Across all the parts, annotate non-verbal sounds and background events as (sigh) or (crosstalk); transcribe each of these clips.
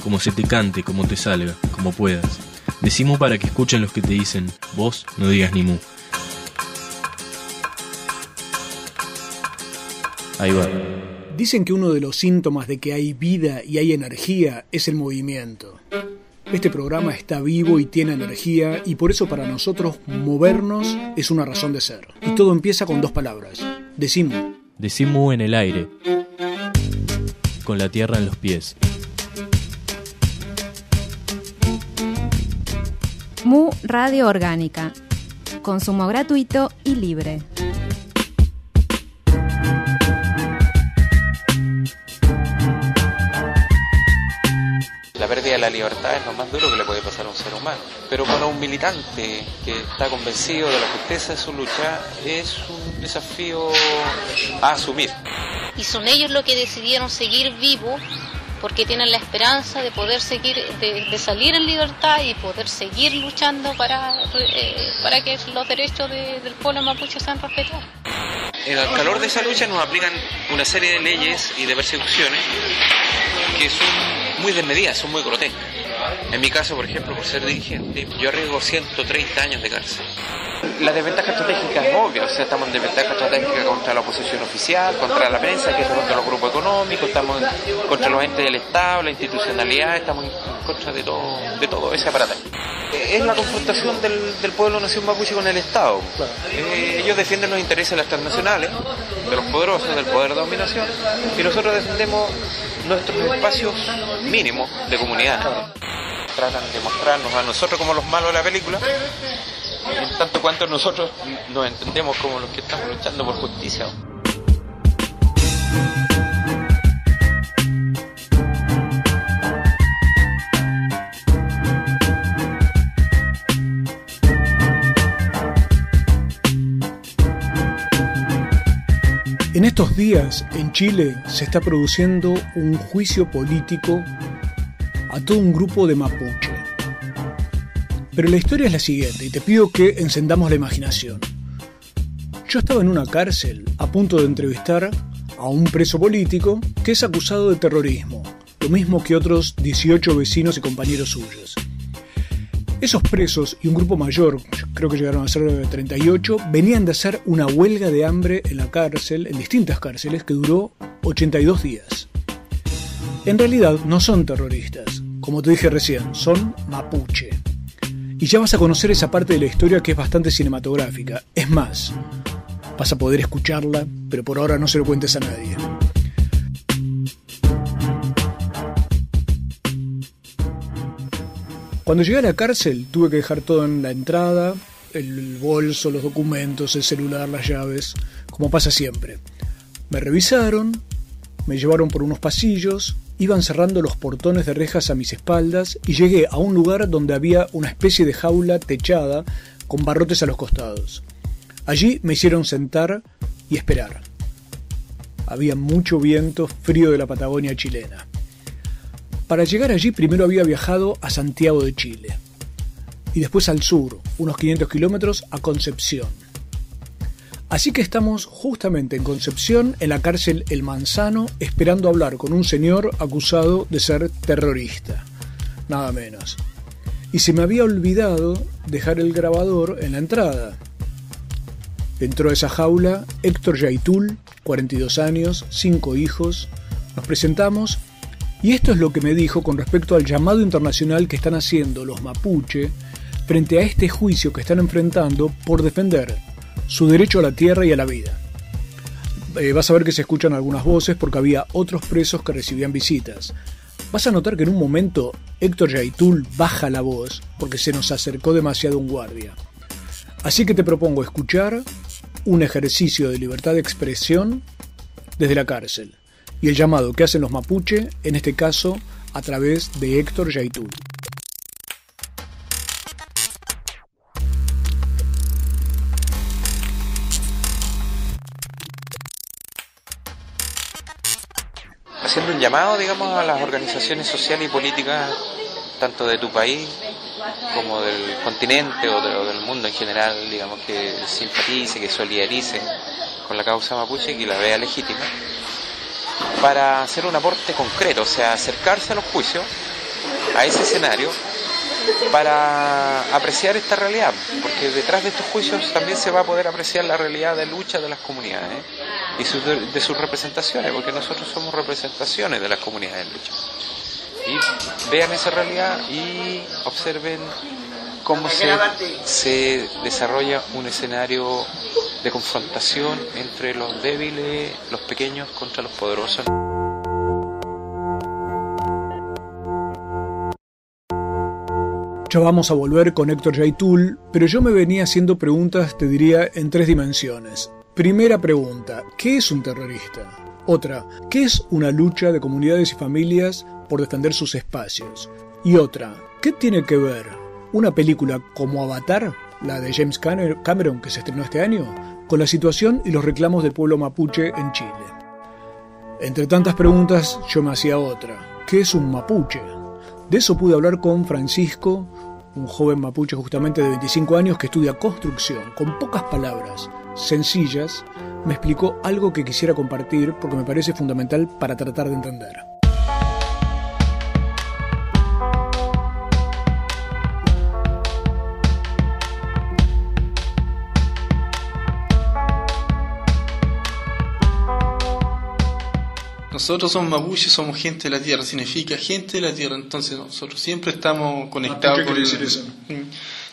como se te cante, como te salga, como puedas. Decimu para que escuchen los que te dicen, vos no digas ni mu. Ahí va. Dicen que uno de los síntomas de que hay vida y hay energía es el movimiento. Este programa está vivo y tiene energía y por eso para nosotros movernos es una razón de ser. Y todo empieza con dos palabras. Decimu. Decimu en el aire, con la tierra en los pies. Mu Radio Orgánica. Consumo gratuito y libre. La pérdida de la libertad es lo más duro que le puede pasar a un ser humano. Pero para un militante que está convencido de la justeza de su lucha, es un desafío a asumir. y son ellos los que decidieron seguir vivos porque tienen la esperanza de poder seguir, de, salir en libertad y poder seguir luchando para, eh, para que los derechos de- del pueblo mapuche sean respetados. En el calor de esa lucha nos aplican una serie de leyes y de persecuciones que son muy desmedidas, son muy grotescas. En mi caso, por ejemplo, por ser dirigente, yo arriesgo 130 años de cárcel. La desventaja estratégica es obvia, o sea, estamos en desventaja estratégica contra la oposición oficial, contra la prensa, que está contra los grupos económicos, estamos contra los entes del Estado, la institucionalidad, estamos en contra de todo, de todo ese aparato. Eh, Es la confrontación del, del pueblo nación mapuche con el Estado. Eh, ellos defienden los intereses de las transnacionales, de los poderosos, del poder de dominación, y nosotros defendemos nuestros espacios mínimos de comunidad. Tratan de mostrarnos a nosotros como los malos de la película, tanto cuanto nosotros nos entendemos como los que estamos luchando por justicia. En estos días, en Chile, se está produciendo un juicio político a todo un grupo de mapuche. Pero la historia es la siguiente, y te pido que encendamos la imaginación. Yo estaba en una cárcel a punto de entrevistar a un preso político que es acusado de terrorismo, lo mismo que otros 18 vecinos y compañeros suyos. Esos presos y un grupo mayor, yo creo que llegaron a ser 38, venían de hacer una huelga de hambre en la cárcel, en distintas cárceles, que duró 82 días. En realidad no son terroristas, como te dije recién, son mapuche. Y ya vas a conocer esa parte de la historia que es bastante cinematográfica. Es más, vas a poder escucharla, pero por ahora no se lo cuentes a nadie. Cuando llegué a la cárcel tuve que dejar todo en la entrada, el bolso, los documentos, el celular, las llaves, como pasa siempre. Me revisaron, me llevaron por unos pasillos, iban cerrando los portones de rejas a mis espaldas y llegué a un lugar donde había una especie de jaula techada con barrotes a los costados. Allí me hicieron sentar y esperar. Había mucho viento frío de la Patagonia chilena. Para llegar allí primero había viajado a Santiago de Chile y después al sur, unos 500 kilómetros, a Concepción. Así que estamos justamente en Concepción, en la cárcel El Manzano, esperando hablar con un señor acusado de ser terrorista. Nada menos. Y se me había olvidado dejar el grabador en la entrada. Entró a esa jaula Héctor Yaitul, 42 años, 5 hijos. Nos presentamos y esto es lo que me dijo con respecto al llamado internacional que están haciendo los mapuche frente a este juicio que están enfrentando por defender su derecho a la tierra y a la vida. Eh, vas a ver que se escuchan algunas voces porque había otros presos que recibían visitas. Vas a notar que en un momento Héctor Yaitul baja la voz porque se nos acercó demasiado un guardia. Así que te propongo escuchar un ejercicio de libertad de expresión desde la cárcel y el llamado que hacen los mapuche, en este caso, a través de Héctor Yaitul. Haciendo un llamado, digamos, a las organizaciones sociales y políticas, tanto de tu país como del continente o, del mundo en general, digamos, que simpatice, que solidarice con la causa mapuche, que la vea legítima, para hacer un aporte concreto, o sea, acercarse a los juicios, a ese escenario, para apreciar esta realidad, porque detrás de estos juicios también se va a poder apreciar la realidad de lucha de las comunidades y de sus representaciones, porque nosotros somos representaciones de las comunidades de lucha. Y vean esa realidad y observen cómo se, se desarrolla un escenario de confrontación entre los débiles, los pequeños contra los poderosos. Ya vamos a volver con Héctor Yaitul, pero yo me venía haciendo preguntas, te diría, en tres dimensiones. Primera pregunta, ¿qué es un terrorista? Otra, ¿qué es una lucha de comunidades y familias por defender sus espacios? Y otra, ¿qué tiene que ver una película como Avatar, la de James Cameron que se estrenó este año, con la situación y los reclamos del pueblo mapuche en Chile? Entre tantas preguntas yo me hacía otra, ¿qué es un mapuche? De eso pude hablar con Francisco, un joven mapuche justamente de 25 años que estudia construcción, con pocas palabras, sencillas, me explicó algo que quisiera compartir porque me parece fundamental para tratar de entender. Nosotros somos mapuches, somos gente de la tierra, significa gente de la tierra, entonces nosotros siempre estamos conectados con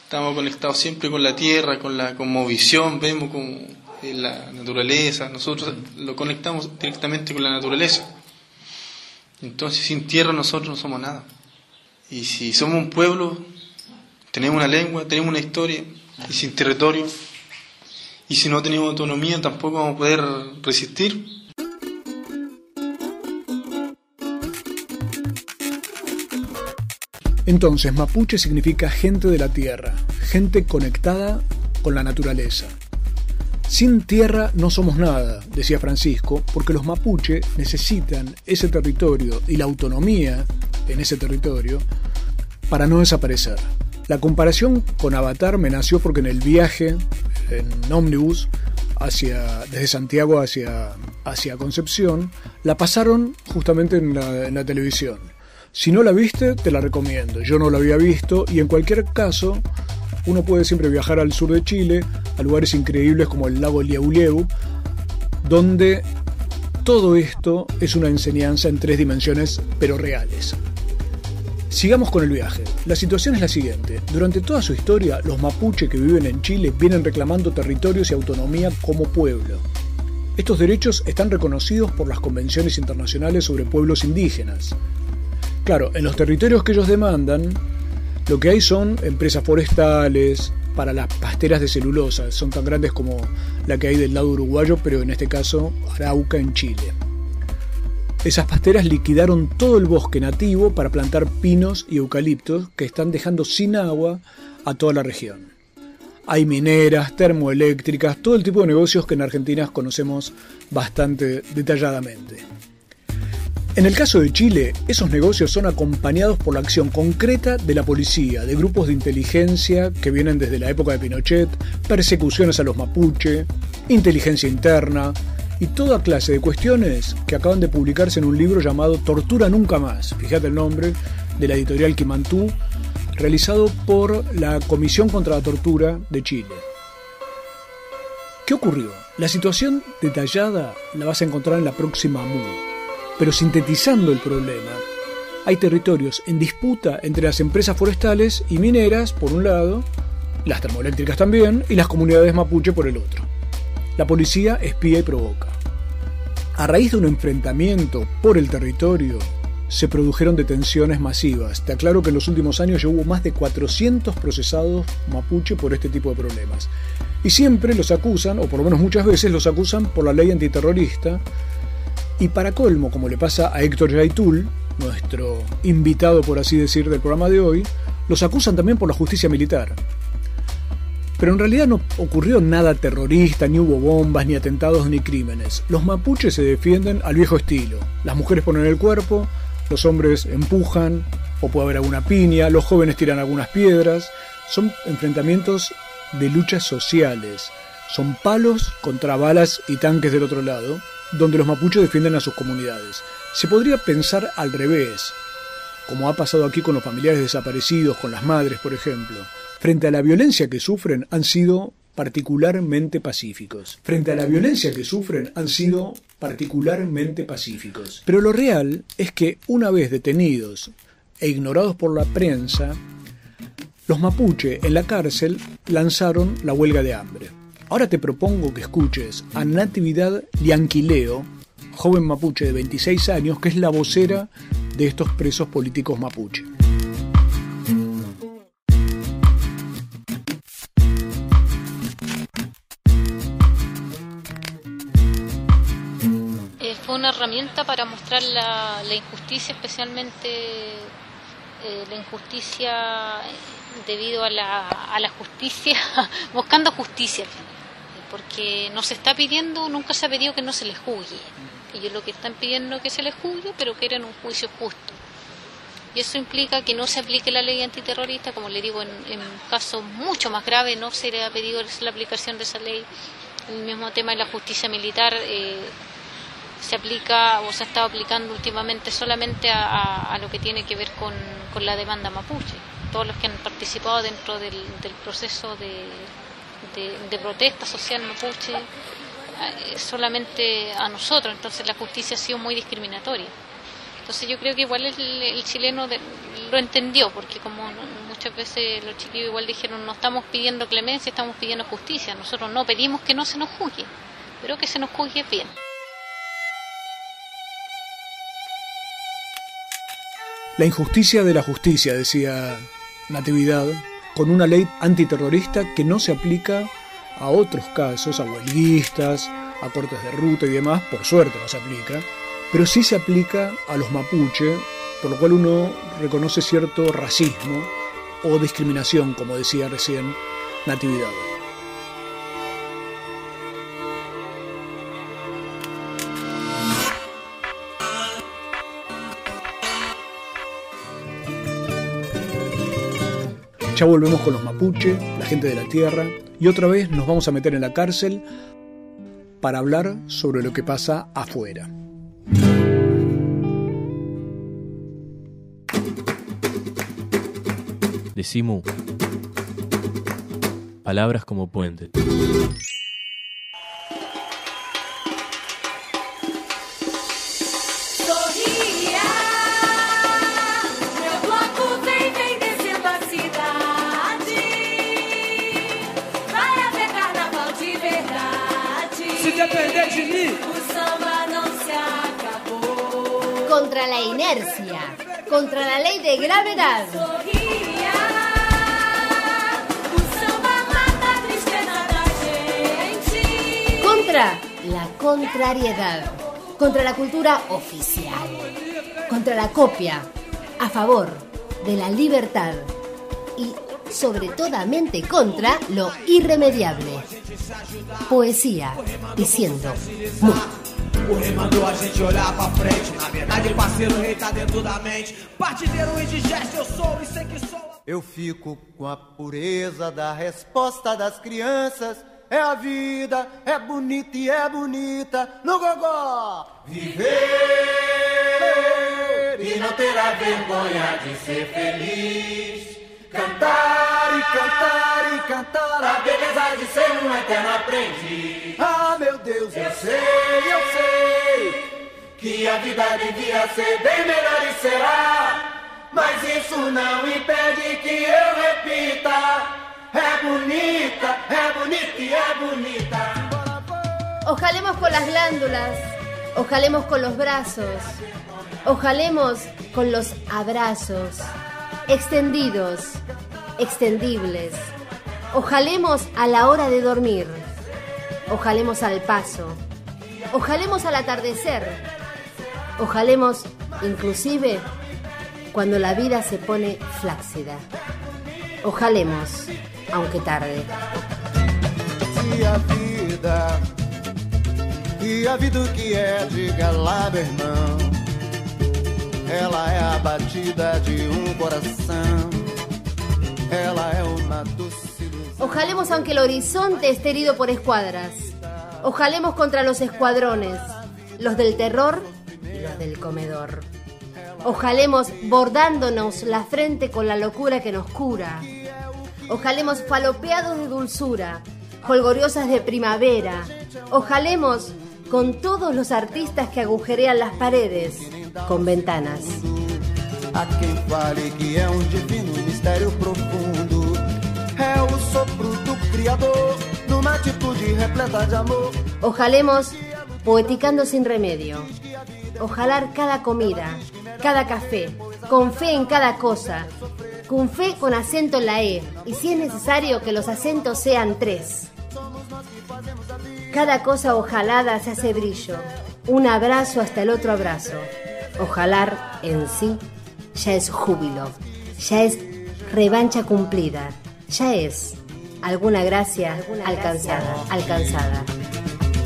estamos conectados siempre con la tierra, con la visión, vemos con eh, la naturaleza, nosotros lo conectamos directamente con la naturaleza. Entonces sin tierra nosotros no somos nada. Y si somos un pueblo, tenemos una lengua, tenemos una historia, y sin territorio, y si no tenemos autonomía tampoco vamos a poder resistir. Entonces, mapuche significa gente de la tierra, gente conectada con la naturaleza. Sin tierra no somos nada, decía Francisco, porque los mapuche necesitan ese territorio y la autonomía en ese territorio para no desaparecer. La comparación con Avatar me nació porque en el viaje en ómnibus hacia, desde Santiago hacia, hacia Concepción la pasaron justamente en la, en la televisión. Si no la viste, te la recomiendo. Yo no la había visto y en cualquier caso, uno puede siempre viajar al sur de Chile, a lugares increíbles como el lago Liauleu, donde todo esto es una enseñanza en tres dimensiones, pero reales. Sigamos con el viaje. La situación es la siguiente. Durante toda su historia, los mapuche que viven en Chile vienen reclamando territorios y autonomía como pueblo. Estos derechos están reconocidos por las convenciones internacionales sobre pueblos indígenas, Claro, en los territorios que ellos demandan, lo que hay son empresas forestales para las pasteras de celulosa, son tan grandes como la que hay del lado uruguayo, pero en este caso Arauca en Chile. Esas pasteras liquidaron todo el bosque nativo para plantar pinos y eucaliptos que están dejando sin agua a toda la región. Hay mineras, termoeléctricas, todo el tipo de negocios que en Argentina conocemos bastante detalladamente. En el caso de Chile, esos negocios son acompañados por la acción concreta de la policía, de grupos de inteligencia que vienen desde la época de Pinochet, persecuciones a los mapuche, inteligencia interna y toda clase de cuestiones que acaban de publicarse en un libro llamado Tortura Nunca Más, fíjate el nombre, de la editorial Quimantú, realizado por la Comisión contra la Tortura de Chile. ¿Qué ocurrió? La situación detallada la vas a encontrar en la próxima MU. Pero sintetizando el problema, hay territorios en disputa entre las empresas forestales y mineras, por un lado, las termoeléctricas también, y las comunidades mapuche por el otro. La policía espía y provoca. A raíz de un enfrentamiento por el territorio, se produjeron detenciones masivas. Te aclaro que en los últimos años ya hubo más de 400 procesados mapuche por este tipo de problemas. Y siempre los acusan, o por lo menos muchas veces los acusan por la ley antiterrorista, y para colmo, como le pasa a Héctor Yaitul, nuestro invitado, por así decir, del programa de hoy, los acusan también por la justicia militar. Pero en realidad no ocurrió nada terrorista, ni hubo bombas, ni atentados, ni crímenes. Los mapuches se defienden al viejo estilo. Las mujeres ponen el cuerpo, los hombres empujan, o puede haber alguna piña, los jóvenes tiran algunas piedras. Son enfrentamientos de luchas sociales. Son palos contra balas y tanques del otro lado, donde los mapuches defienden a sus comunidades. Se podría pensar al revés, como ha pasado aquí con los familiares desaparecidos, con las madres, por ejemplo. Frente a la violencia que sufren han sido particularmente pacíficos. Frente a la violencia que sufren han sido particularmente pacíficos. Pero lo real es que una vez detenidos e ignorados por la prensa, los mapuche en la cárcel lanzaron la huelga de hambre. Ahora te propongo que escuches a Natividad Lianquileo, joven mapuche de 26 años, que es la vocera de estos presos políticos mapuche. Eh, fue una herramienta para mostrar la, injusticia, especialmente eh, la injusticia debido a la, a la justicia, (laughs) buscando justicia, porque no se está pidiendo, nunca se ha pedido que no se les juzgue. Ellos lo que están pidiendo que se les juzgue, pero quieren un juicio justo. Y eso implica que no se aplique la ley antiterrorista, como le digo, en, casos mucho más graves no se le ha pedido la aplicación de esa ley. El mismo tema de la justicia militar eh, se aplica o se ha estado aplicando últimamente solamente a, lo que tiene que ver con, la demanda mapuche. Todos los que han participado dentro del, proceso de protesta social mapuche eh, solamente a nosotros, entonces la justicia ha sido muy discriminatoria. Entonces yo creo que igual el, chileno lo entendió, porque como muchas veces los chiquillos igual dijeron, no estamos pidiendo clemencia, estamos pidiendo justicia, nosotros no pedimos que no se nos juzgue, pero que se nos juzgue bien. La injusticia de la justicia, decía Natividad, con una ley antiterrorista que no se aplica a otros casos, a huelguistas, a cortes de ruta y demás, por suerte no se aplica, pero sí se aplica a los mapuche, por lo cual uno reconoce cierto racismo o discriminación, como decía recién Natividad. Ya volvemos con los mapuche, la gente de la tierra, y otra vez nos vamos a meter en la cárcel para hablar sobre lo que pasa afuera. Decimu. Palabras como puente. Inercia, contra la ley de gravedad. Contra la contrariedad, contra la cultura oficial, contra la copia, a favor de la libertad y sobre toda mente contra lo irremediable. Poesía diciendo O rei mandou a gente olhar pra frente. Na verdade, parceiro, o rei tá dentro da mente. Partideiro indigesto, eu sou e sei que sou. Eu fico com a pureza da resposta das crianças. É a vida, é bonita e é bonita no gogó. Viver e não ter a vergonha de ser feliz. Cantar e cantar e cantar a beleza de ser um eterno aprendiz. Ah, meu Deus, eu sei, eu sei que a vida devia ser bem melhor e será. Mas isso não impede que eu repita. É bonita, é bonita e é bonita. Ojalemos con las glándulas, ojalemos con los brazos, ojalemos con los abrazos extendidos, extendibles. Ojalemos a la hora de dormir. Ojalemos al paso. Ojalemos al atardecer. Ojalemos inclusive cuando la vida se pone flácida. Ojalemos, aunque tarde. E vida, e que diga. Ela batida de um. Ojalemos aunque el horizonte esté herido por escuadras. Ojalemos contra los escuadrones, los del terror y los del comedor. Ojalemos bordándonos la frente con la locura que nos cura. Ojalemos falopeados de dulzura, holgoriosas de primavera. Ojalemos con todos los artistas que agujerean las paredes con ventanas. A quem fale que é um divino mistério profundo. É o sopro do Criador, numa atitude repleta de amor. Ojalemos poeticando sin remedio. Ojalar cada comida, cada café, con fe en cada cosa, con fe con acento en la E, y si es necesario que los acentos sean tres. Cada cosa ojalada se hace brillo, un abrazo hasta el otro abrazo. Ojalar en sí ya es júbilo, ya es revancha cumplida, ya es alguna gracia alcanzada, alcanzada.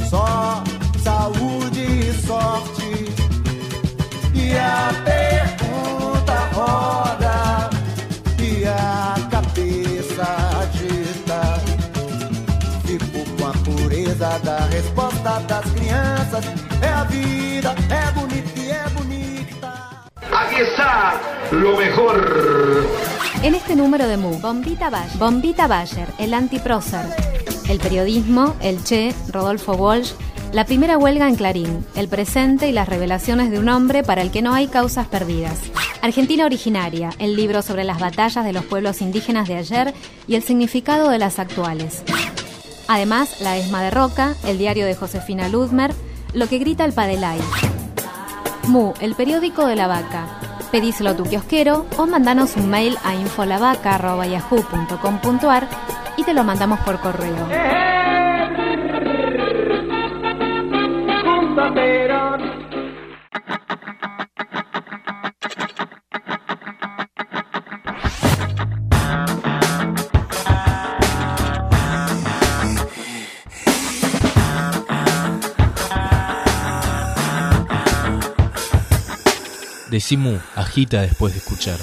Só saúde sorte. É a vida, é bonita e é bonita. Aquí está lo mejor. En este número de Mu, Bombita Bayer, Bombita Bayer, el anti-prócer, el periodismo, el Che, Rodolfo Walsh, la primera huelga en Clarín, el presente y las revelaciones de un hombre para el que no hay causas perdidas. Argentina originaria, el libro sobre las batallas de los pueblos indígenas de ayer y el significado de las actuales. Además, La Esma de Roca, el diario de Josefina Ludmer, Lo que grita el Padelay. Mu, el periódico de la vaca. Pedíselo a tu kiosquero o mandanos un mail a infolavaca.yahoo.com.ar y te lo mandamos por correo. Decimu agita después de escuchar.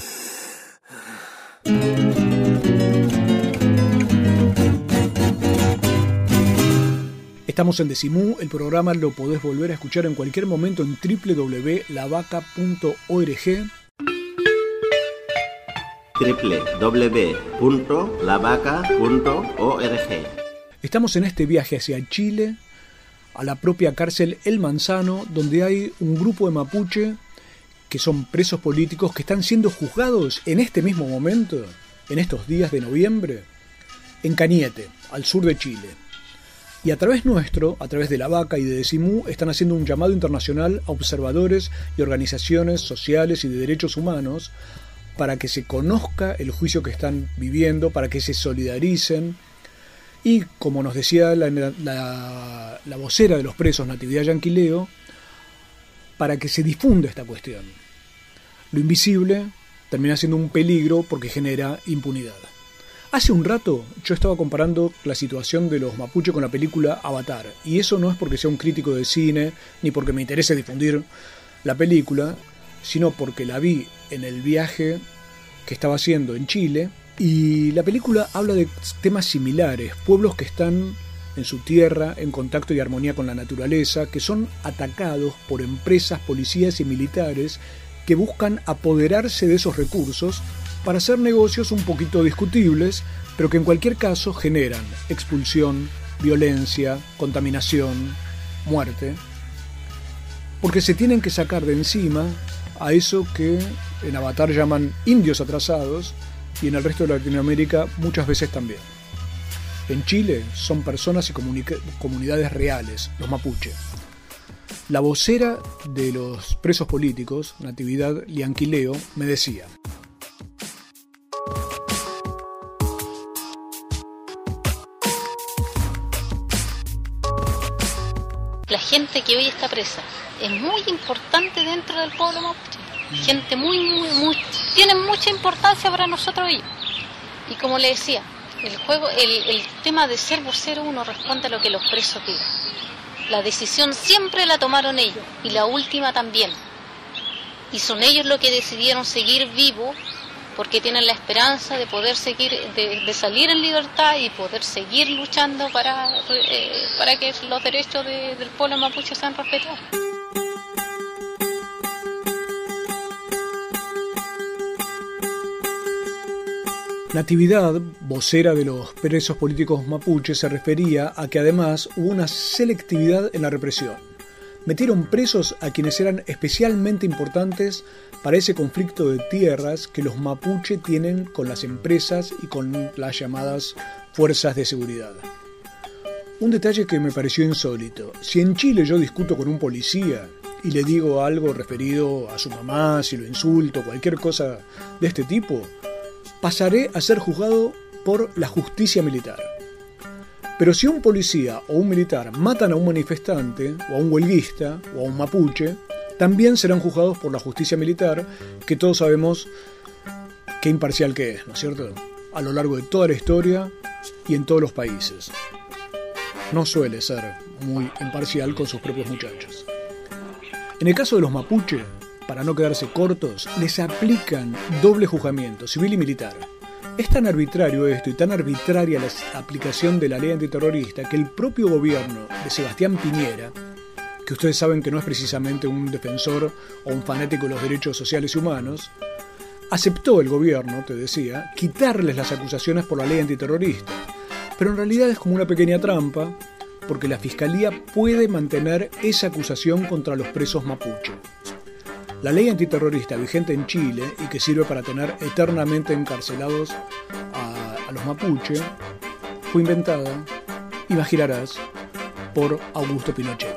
Estamos en Decimú, el programa lo podés volver a escuchar en cualquier momento en www.lavaca.org. www.lavaca.org. Estamos en este viaje hacia Chile, a la propia cárcel El Manzano, donde hay un grupo de mapuche que son presos políticos que están siendo juzgados en este mismo momento, en estos días de noviembre, en Cañete, al sur de Chile. Y a través nuestro, a través de la vaca y de Decimú, están haciendo un llamado internacional a observadores y organizaciones sociales y de derechos humanos para que se conozca el juicio que están viviendo, para que se solidaricen. Y como nos decía la, vocera de los presos, Natividad Yanquileo, para que se difunda esta cuestión. Lo invisible termina siendo un peligro porque genera impunidad. Hace un rato yo estaba comparando la situación de los mapuches con la película Avatar, y eso no es porque sea un crítico de cine, ni porque me interese difundir la película, sino porque la vi en el viaje que estaba haciendo en Chile, y la película habla de temas similares, pueblos que están en su tierra, en contacto y armonía con la naturaleza, que son atacados por empresas, policías y militares que buscan apoderarse de esos recursos para hacer negocios un poquito discutibles, pero que en cualquier caso generan expulsión, violencia, contaminación, muerte, porque se tienen que sacar de encima a eso que en Avatar llaman indios atrasados y en el resto de Latinoamérica muchas veces también. En Chile son personas y comunidades reales, los mapuche. La vocera de los presos políticos, Natividad Lianquileo, me decía, La gente que hoy está presa es muy importante dentro del pueblo mapuche. Gente muy, muy, muy, tienen mucha importancia para nosotros ellos. Y como le decía, el juego, el, el tema de ser vocero uno responde a lo que los presos digan. La decisión siempre la tomaron ellos y la última también. Y son ellos los que decidieron seguir vivo porque tienen la esperanza de poder seguir, de, salir en libertad y poder seguir luchando para, eh, para que los derechos del pueblo mapuche sean respetados. Natividad, vocera de los presos políticos mapuches, se refería a que además hubo una selectividad en la represión. Metieron presos a quienes eran especialmente importantes para ese conflicto de tierras que los mapuche tienen con las empresas y con las llamadas fuerzas de seguridad. Un detalle que me pareció insólito. Si en Chile yo discuto con un policía y le digo algo referido a su mamá, si lo insulto, cualquier cosa de este tipo, pasaré a ser juzgado por la justicia militar. Pero si un policía o un militar matan a un manifestante, o a un huelguista, o a un mapuche, también serán juzgados por la justicia militar, que todos sabemos qué imparcial que es, ¿no es cierto? A lo largo de toda la historia y en todos los países. No suele ser muy imparcial con sus propios muchachos. En el caso de los mapuche, para no quedarse cortos, les aplican doble juzgamiento, civil y militar. Es tan arbitrario esto y tan arbitraria la aplicación de la ley antiterrorista que el propio gobierno de Sebastián Piñera, que ustedes saben que no es precisamente un defensor o un fanático de los derechos sociales y humanos, aceptó el gobierno, te decía, quitarles las acusaciones por la ley antiterrorista. Pero en realidad es como una pequeña trampa, porque la Fiscalía puede mantener esa acusación contra los presos mapuche. La ley antiterrorista vigente en Chile y que sirve para tener eternamente encarcelados a, los mapuche fue inventada, imaginarás, por Augusto Pinochet.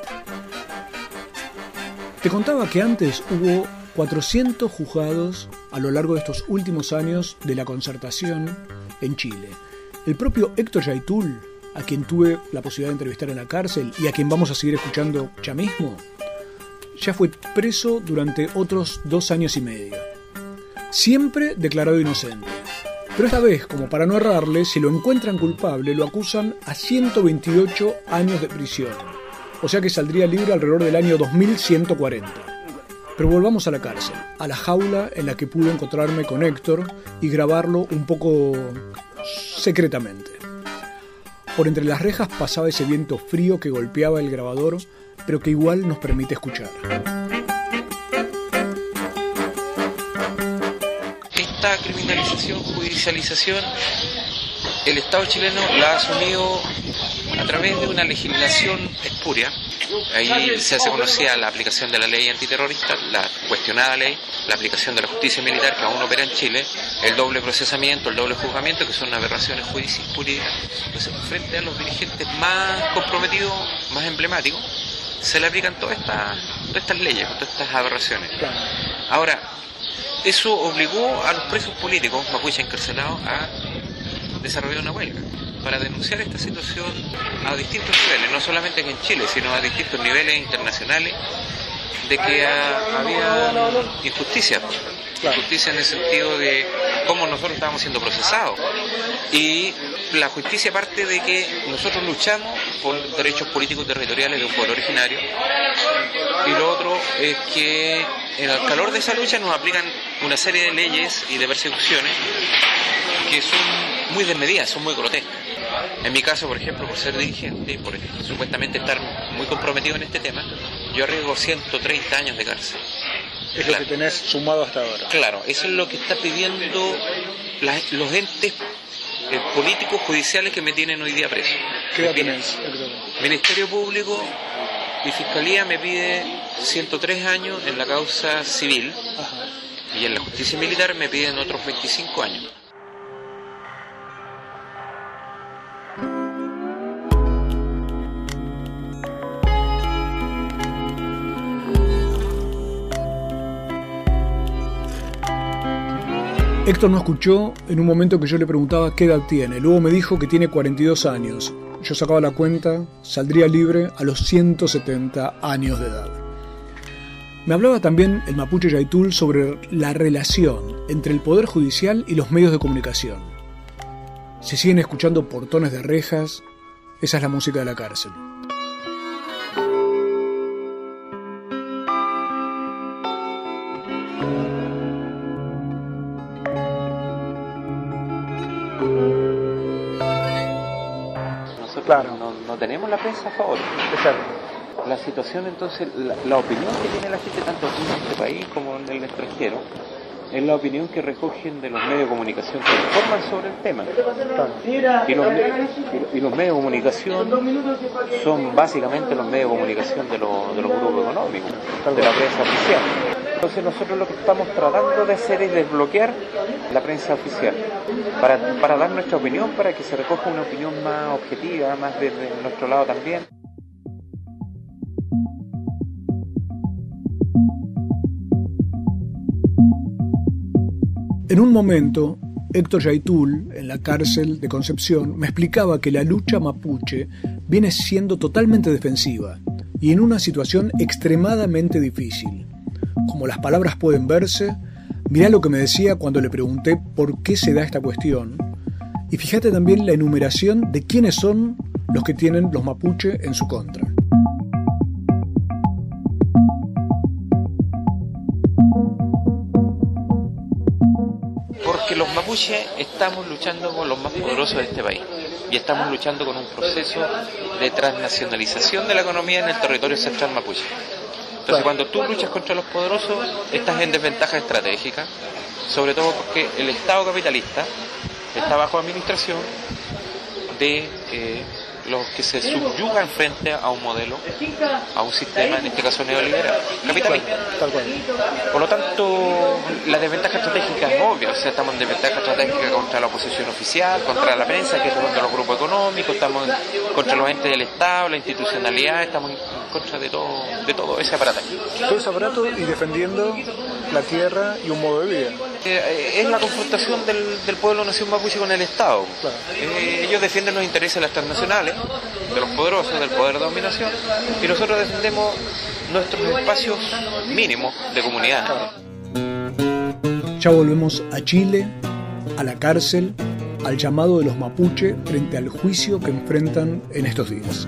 Te contaba que antes hubo 400 juzgados a lo largo de estos últimos años de la concertación en Chile. El propio Héctor Yaitul, a quien tuve la posibilidad de entrevistar en la cárcel y a quien vamos a seguir escuchando ya mismo, ya fue preso durante otros dos años y medio. Siempre declarado inocente. Pero esta vez, como para no errarle, si lo encuentran culpable, lo acusan a 128 años de prisión. O sea que saldría libre alrededor del año 2140. Pero volvamos a la cárcel, a la jaula en la que pude encontrarme con Héctor y grabarlo un poco secretamente. Por entre las rejas pasaba ese viento frío que golpeaba el grabador pero que igual nos permite escuchar. Esta criminalización, judicialización, el Estado chileno la ha asumido a través de una legislación espuria. Ahí se hace conocida la aplicación de la ley antiterrorista, la cuestionada ley, la aplicación de la justicia militar que aún opera en Chile, el doble procesamiento, el doble juzgamiento, que son aberraciones jurídicas. Entonces, frente a los dirigentes más comprometidos, más emblemáticos, se le aplican todas estas, estas leyes, todas estas aberraciones. Ahora, eso obligó a los presos políticos mapuche encarcelados a desarrollar una huelga para denunciar esta situación a distintos niveles, no solamente en Chile, sino a distintos niveles internacionales, de que había injusticia. Justicia en el sentido de cómo nosotros estábamos siendo procesados. Y la justicia parte de que nosotros luchamos por derechos políticos territoriales de un pueblo originario. Y lo otro es que en el calor de esa lucha nos aplican una serie de leyes y de persecuciones que son muy desmedidas, son muy grotescas. En mi caso, por ejemplo, por ser dirigente y por supuestamente estar muy comprometido en este tema, yo arriesgo 130 años de cárcel. Es lo que tenés sumado hasta ahora. Claro, eso es lo que está pidiendo los entes eh, políticos judiciales que me tienen hoy día preso. ¿Qué edad tenés? Ministerio Público y Fiscalía me pide 103 años en la causa civil y en la justicia militar me piden otros 25 años. Héctor no escuchó en un momento que yo le preguntaba qué edad tiene. Luego me dijo que tiene 42 años. Yo sacaba la cuenta, saldría libre a los 170 años de edad. Me hablaba también el mapuche Yaitul sobre la relación entre el Poder Judicial y los medios de comunicación. Se siguen escuchando portones de rejas, esa es la música de la cárcel. No, tenemos la prensa a favor. La situación, entonces, la, opinión que tiene la gente, tanto aquí en este país como en el extranjero, es la opinión que recogen de los medios de comunicación que informan sobre el tema. Y los, medios de comunicación son básicamente los medios de comunicación de, los, de los grupos económicos, de la prensa oficial. Entonces nosotros lo que estamos tratando de hacer es desbloquear la prensa oficial para, para dar nuestra opinión, para que se recoja una opinión más objetiva, más desde nuestro lado también. En un momento, Héctor Yaitul, en la cárcel de Concepción, me explicaba que la lucha mapuche viene siendo totalmente defensiva y en una situación extremadamente difícil. Como las palabras pueden verse, mirá lo que me decía cuando le pregunté por qué se da esta cuestión. Y fíjate también la enumeración de quiénes son los que tienen los mapuche en su contra. los mapuches estamos luchando con los más poderosos de este país y estamos luchando con un proceso de transnacionalización de la economía en el territorio central mapuche. Entonces, cuando tú luchas contra los poderosos, estás en desventaja estratégica, sobre todo porque el Estado capitalista está bajo administración de eh, los que se subyugan frente a un modelo, a un sistema, en este caso neoliberal, capitalista. Por lo tanto, la desventaja estratégica es obvia, o sea, estamos en desventaja estratégica contra la oposición oficial, contra la prensa, que es contra los grupos económicos, estamos contra los entes del Estado, la institucionalidad, estamos en contra de todo, de todo ese aparato. Todo ese aparato y defendiendo la tierra y un modo de vida. Eh, es la confrontación del, del pueblo nación mapuche con el Estado. Eh, ellos defienden los intereses de las transnacionales, de los poderosos, del poder de dominación, y nosotros defendemos nuestros espacios mínimos de comunidad. Ya volvemos a Chile, a la cárcel, al llamado de los mapuche frente al juicio que enfrentan en estos días.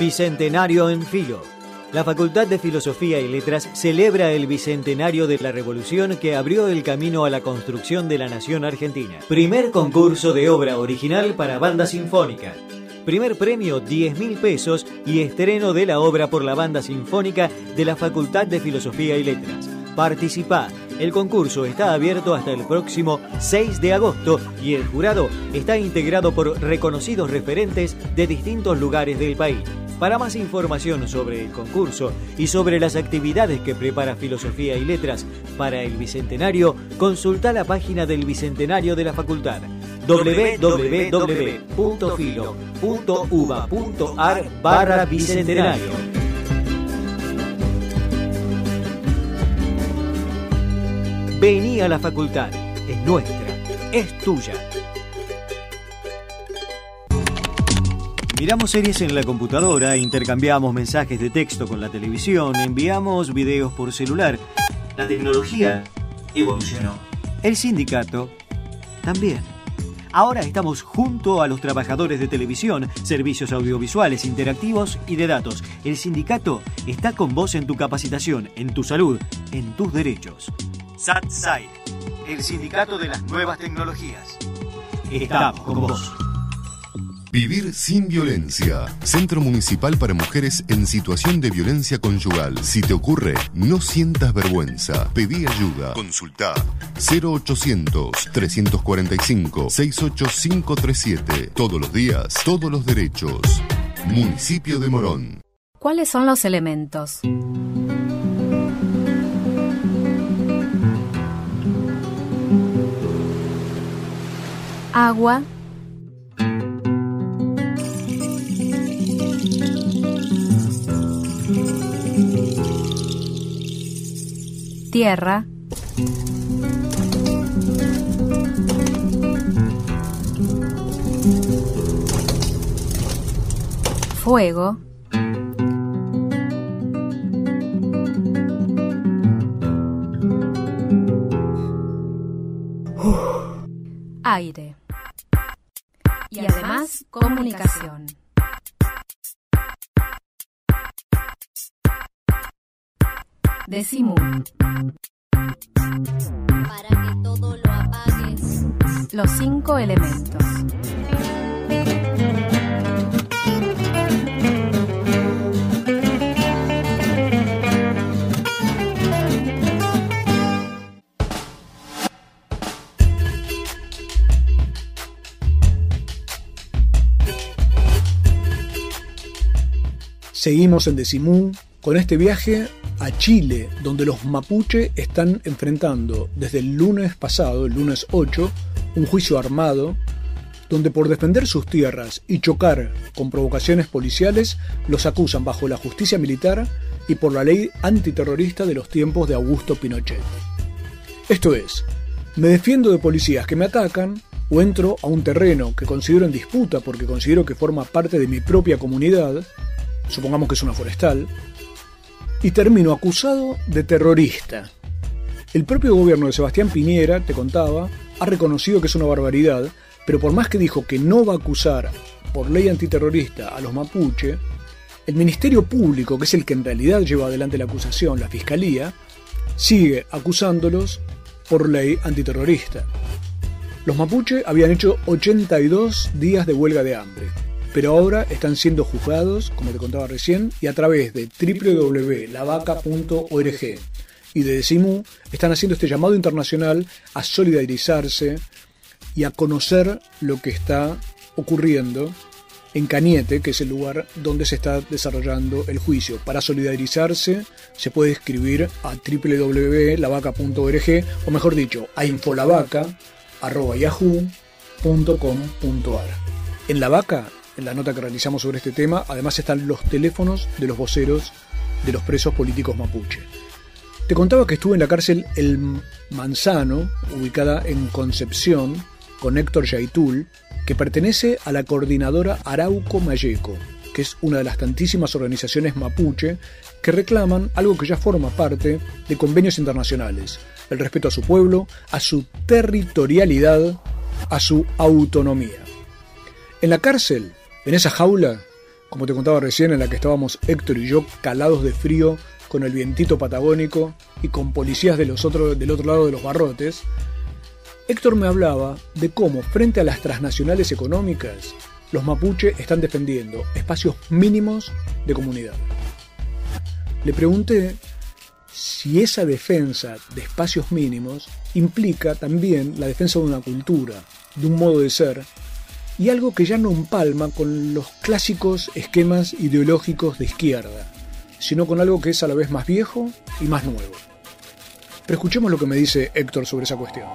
Bicentenario en Filo. La Facultad de Filosofía y Letras celebra el bicentenario de la revolución que abrió el camino a la construcción de la nación argentina. Primer concurso de obra original para banda sinfónica. Primer premio 10 mil pesos y estreno de la obra por la banda sinfónica de la Facultad de Filosofía y Letras. Participa. El concurso está abierto hasta el próximo 6 de agosto y el jurado está integrado por reconocidos referentes de distintos lugares del país. Para más información sobre el concurso y sobre las actividades que prepara Filosofía y Letras para el Bicentenario, consulta la página del Bicentenario de la Facultad www.filo.uba.ar barra Bicentenario. Vení a la facultad, es nuestra, es tuya. Miramos series en la computadora, intercambiamos mensajes de texto con la televisión, enviamos videos por celular. La tecnología evolucionó. El sindicato también. Ahora estamos junto a los trabajadores de televisión, servicios audiovisuales, interactivos y de datos. El sindicato está con vos en tu capacitación, en tu salud, en tus derechos. SATSAI, el sindicato de las nuevas tecnologías. Estamos con vos. Vivir sin violencia. Centro Municipal para Mujeres en Situación de Violencia Conyugal. Si te ocurre, no sientas vergüenza. Pedí ayuda. Consulta 0800-345-68537. Todos los días, todos los derechos. Municipio de Morón. ¿Cuáles son los elementos? Agua, tierra, Fuego. Aire. Y además comunicación. Decimu. Para que todo lo apagues. Los cinco elementos. Seguimos en Decimú con este viaje a Chile, donde los mapuche están enfrentando desde el lunes pasado, el lunes 8, un juicio armado, donde por defender sus tierras y chocar con provocaciones policiales, los acusan bajo la justicia militar y por la ley antiterrorista de los tiempos de Augusto Pinochet. Esto es, me defiendo de policías que me atacan o entro a un terreno que considero en disputa porque considero que forma parte de mi propia comunidad, supongamos que es una forestal, y termino acusado de terrorista. El propio gobierno de Sebastián Piñera, te contaba, ha reconocido que es una barbaridad, pero por más que dijo que no va a acusar por ley antiterrorista a los mapuche, el Ministerio Público, que es el que en realidad lleva adelante la acusación, la Fiscalía, sigue acusándolos por ley antiterrorista. Los mapuche habían hecho 82 días de huelga de hambre pero ahora están siendo juzgados, como te contaba recién, y a través de www.lavaca.org y de Decimu están haciendo este llamado internacional a solidarizarse y a conocer lo que está ocurriendo en Cañete, que es el lugar donde se está desarrollando el juicio. Para solidarizarse se puede escribir a www.lavaca.org o mejor dicho, a infolabaca.yahoo.com.ar. En La Vaca en la nota que realizamos sobre este tema, además están los teléfonos de los voceros de los presos políticos mapuche. Te contaba que estuve en la cárcel El Manzano, ubicada en Concepción, con Héctor Yaitul, que pertenece a la coordinadora Arauco Mayeco, que es una de las tantísimas organizaciones mapuche que reclaman algo que ya forma parte de convenios internacionales, el respeto a su pueblo, a su territorialidad, a su autonomía. En la cárcel en esa jaula, como te contaba recién, en la que estábamos Héctor y yo calados de frío con el vientito patagónico y con policías de los del otro lado de los barrotes, Héctor me hablaba de cómo, frente a las transnacionales económicas, los mapuche están defendiendo espacios mínimos de comunidad. Le pregunté si esa defensa de espacios mínimos implica también la defensa de una cultura, de un modo de ser y algo que ya no empalma con los clásicos esquemas ideológicos de izquierda, sino con algo que es a la vez más viejo y más nuevo. Pero escuchemos lo que me dice Héctor sobre esa cuestión.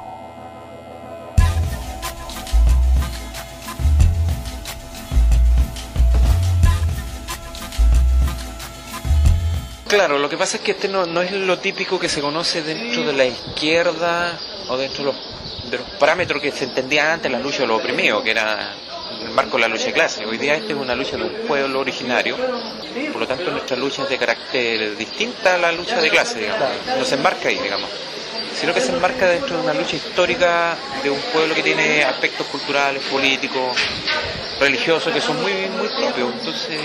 Claro, lo que pasa es que este no, no es lo típico que se conoce dentro de la izquierda o dentro de los de los parámetros que se entendían antes la lucha de los oprimidos, que era el marco de la lucha de clase. Hoy día esta es una lucha de un pueblo originario, por lo tanto nuestra lucha es de carácter distinta a la lucha de clase, digamos. No se enmarca ahí, digamos, sino que se enmarca dentro de una lucha histórica de un pueblo que tiene aspectos culturales, políticos, religiosos que son muy, muy propios. Entonces,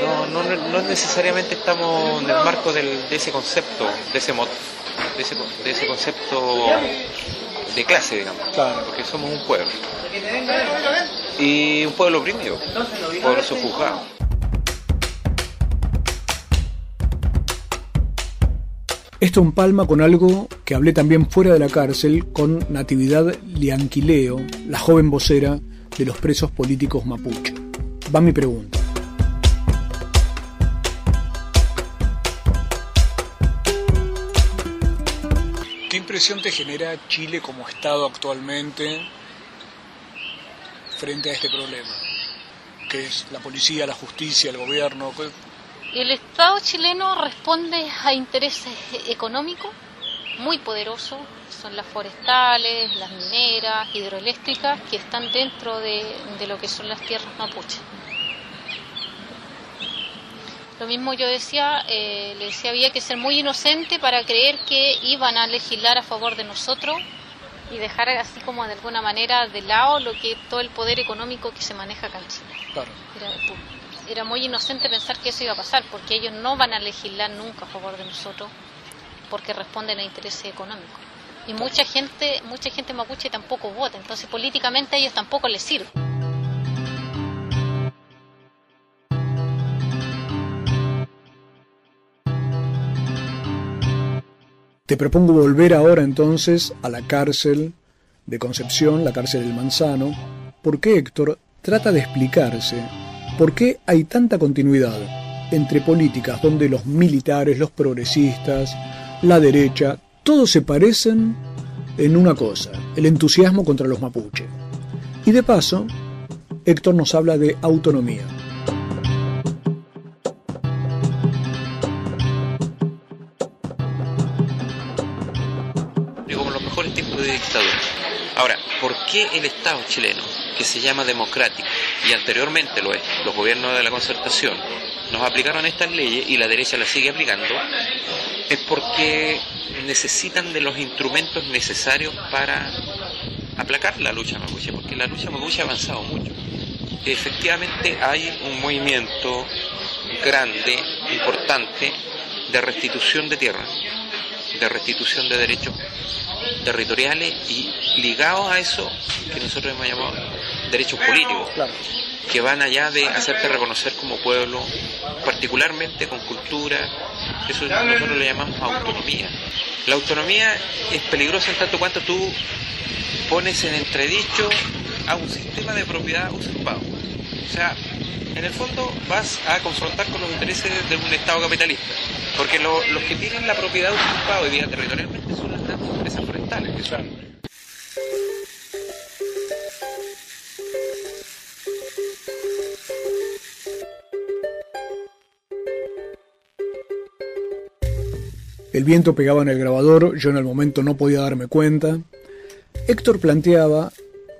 no, no, no necesariamente estamos en el marco del, de ese concepto, de ese, de ese, de ese concepto de clase, digamos. Porque somos un pueblo. Y un pueblo oprimido, un pueblo sojuzgado. Esto empalma con algo que hablé también fuera de la cárcel con Natividad Lianquileo, la joven vocera de los presos políticos mapuche. Va mi pregunta. Impresión te genera Chile como Estado actualmente frente a este problema? que es la policía, la justicia, el gobierno? El Estado chileno responde a intereses económicos muy poderosos, son las forestales, las mineras, hidroeléctricas, que están dentro de, lo que son las tierras mapuche. Lo mismo yo decía, eh, le decía, había que ser muy inocente para creer que iban a legislar a favor de nosotros y dejar así como de alguna manera de lado lo que todo el poder económico que se maneja acá en Chile. Era, muy inocente pensar que eso iba a pasar, porque ellos no van a legislar nunca a favor de nosotros, porque responden a intereses económicos. Y mucha gente, mucha gente mapuche tampoco vota, entonces políticamente a ellos tampoco les sirve. Te propongo volver ahora entonces a la cárcel de Concepción, la cárcel del Manzano, porque Héctor trata de explicarse por qué hay tanta continuidad entre políticas donde los militares, los progresistas, la derecha, todos se parecen en una cosa, el entusiasmo contra los mapuche. Y de paso, Héctor nos habla de autonomía. Ahora, ¿por qué el Estado chileno, que se llama democrático, y anteriormente lo es, los gobiernos de la concertación, nos aplicaron estas leyes y la derecha las sigue aplicando? Es porque necesitan de los instrumentos necesarios para aplacar la lucha mapuche, porque la lucha mapuche ha avanzado mucho. Efectivamente hay un movimiento grande, importante, de restitución de tierra, de restitución de derechos territoriales y ligados a eso que nosotros hemos llamado derechos políticos, que van allá de hacerte reconocer como pueblo, particularmente con cultura, eso nosotros le llamamos autonomía. La autonomía es peligrosa en tanto cuanto tú pones en entredicho a un sistema de propiedad usurpado. O sea, en el fondo vas a confrontar con los intereses de un Estado capitalista. Porque los que tienen la propiedad usurpada hoy día territorialmente son las grandes empresas forestales, que son El viento pegaba en el grabador, yo en el momento no podía darme cuenta. Héctor planteaba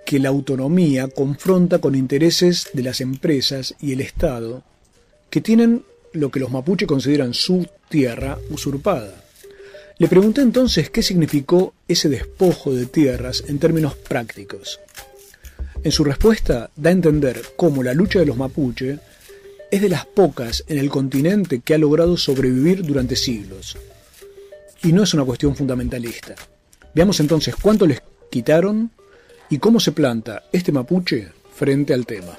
que la autonomía confronta con intereses de las empresas y el Estado que tienen lo que los mapuches consideran su tierra usurpada. Le pregunté entonces qué significó ese despojo de tierras en términos prácticos. En su respuesta da a entender cómo la lucha de los mapuche es de las pocas en el continente que ha logrado sobrevivir durante siglos. Y no es una cuestión fundamentalista. Veamos entonces cuánto les quitaron y cómo se planta este mapuche frente al tema.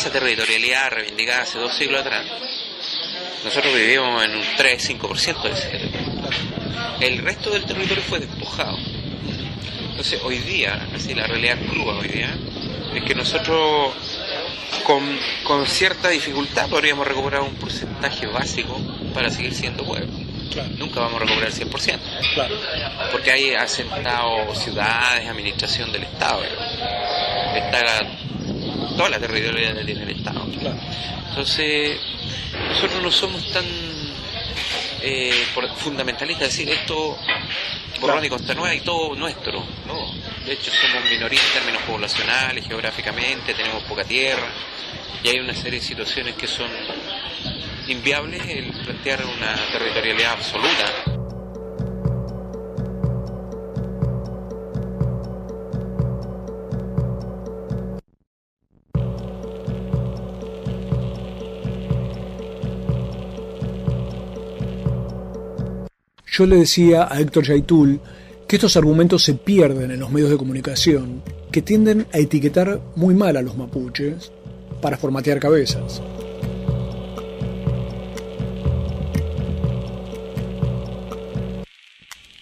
esa territorialidad reivindicada hace dos siglos atrás, nosotros vivimos en un 3-5% de ese territorio. El resto del territorio fue despojado. Entonces, hoy día, así la realidad cruda hoy día, es que nosotros con, con cierta dificultad podríamos recuperar un porcentaje básico para seguir siendo pueblo. Nunca vamos a recuperar el 100%. Porque hay asentado ciudades, administración del Estado. Está toda la territorialidad que tiene el Estado. Entonces, nosotros no somos tan eh, fundamentalistas de decir esto borrón y Costa Nueva y todo nuestro. No, de hecho somos minoría en términos poblacionales, geográficamente, tenemos poca tierra y hay una serie de situaciones que son inviables el plantear una territorialidad absoluta. Yo le decía a Héctor Yaitul que estos argumentos se pierden en los medios de comunicación, que tienden a etiquetar muy mal a los mapuches para formatear cabezas.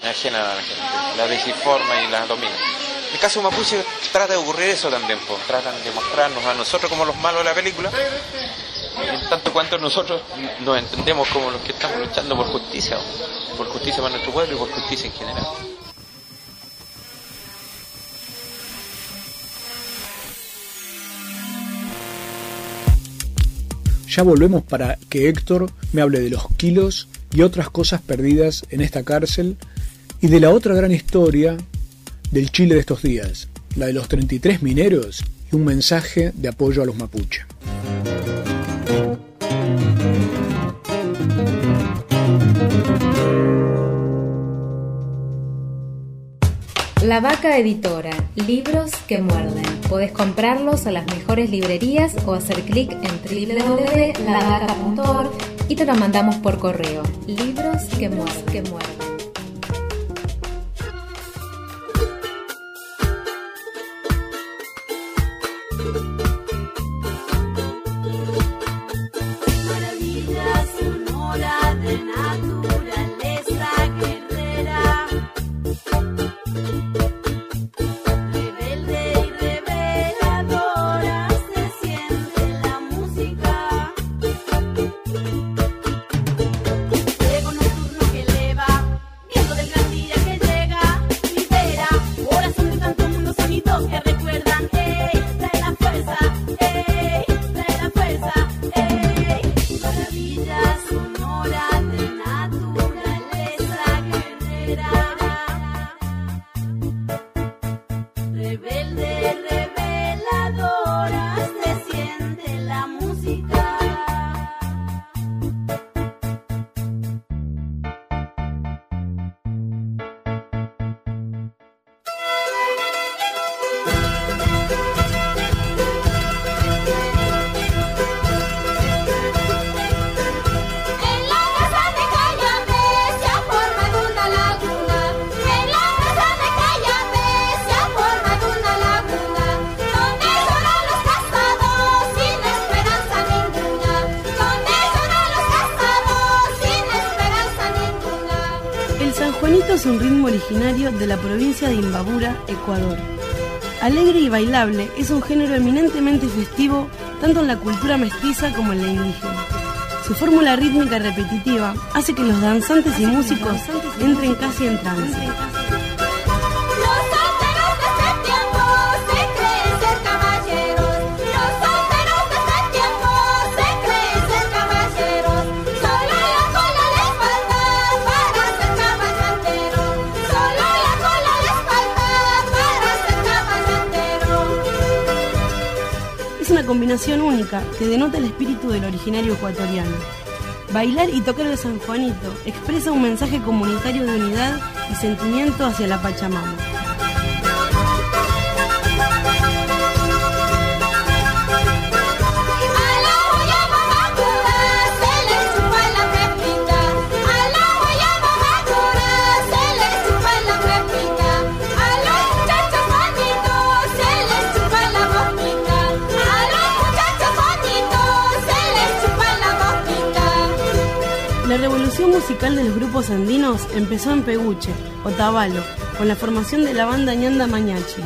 Ajena la gente, la desinforma y la domina. El caso mapuche trata de ocurrir eso también, pues, tratan de mostrarnos a nosotros como los malos de la película, en tanto cuanto nosotros nos entendemos como los que estamos luchando por justicia por justicia para nuestro pueblo y por justicia en general. Ya volvemos para que Héctor me hable de los kilos y otras cosas perdidas en esta cárcel y de la otra gran historia del Chile de estos días, la de los 33 mineros y un mensaje de apoyo a los mapuche. La Vaca Editora, libros que muerden. Podés comprarlos a las mejores librerías o hacer clic en www.lavaca.org y te lo mandamos por correo. Libros que muerden. Que muerden. de la provincia de Imbabura, Ecuador. Alegre y bailable, es un género eminentemente festivo tanto en la cultura mestiza como en la indígena. Su fórmula rítmica repetitiva hace que los danzantes y músicos entren casi en trance. Combinación única que denota el espíritu del originario ecuatoriano. Bailar y tocar el San Juanito expresa un mensaje comunitario de unidad y sentimiento hacia la Pachamama. Musical de los grupos andinos empezó en Peguche, Otavalo, con la formación de la banda Ñanda Mañachi.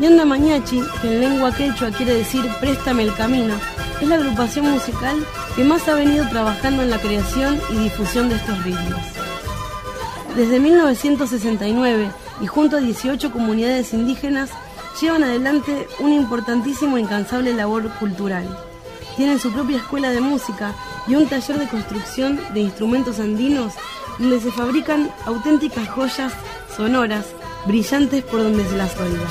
Ñanda Mañachi, que en lengua quechua quiere decir préstame el camino, es la agrupación musical que más ha venido trabajando en la creación y difusión de estos ritmos. Desde 1969 y junto a 18 comunidades indígenas llevan adelante una importantísima e incansable labor cultural. Tienen su propia escuela de música y un taller de construcción de instrumentos andinos donde se fabrican auténticas joyas sonoras, brillantes por donde se las oiga.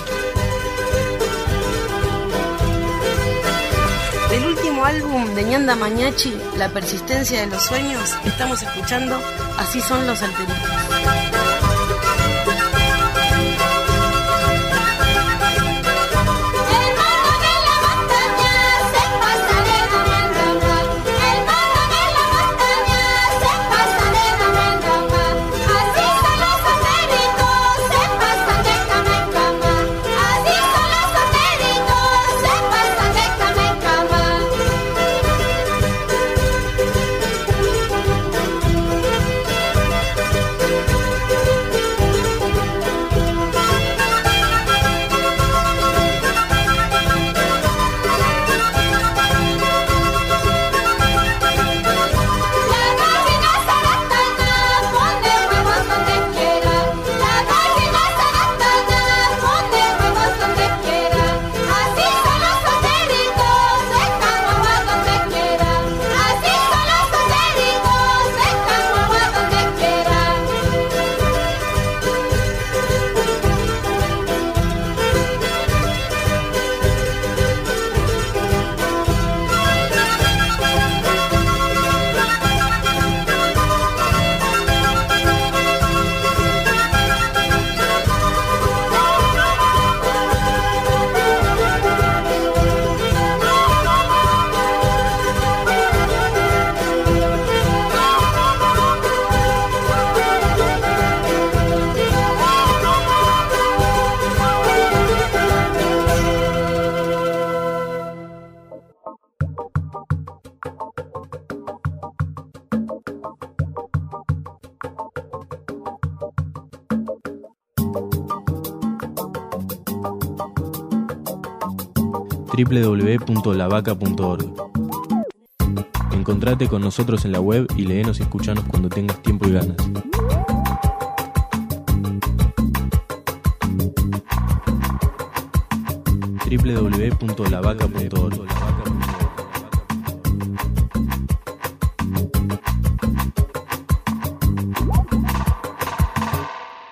Del último álbum de Ñanda Mañachi, La persistencia de los sueños, estamos escuchando Así son los alteritos. www.lavaca.org. Encontrate con nosotros en la web y léenos y escuchanos cuando tengas tiempo y ganas. www.lavaca.org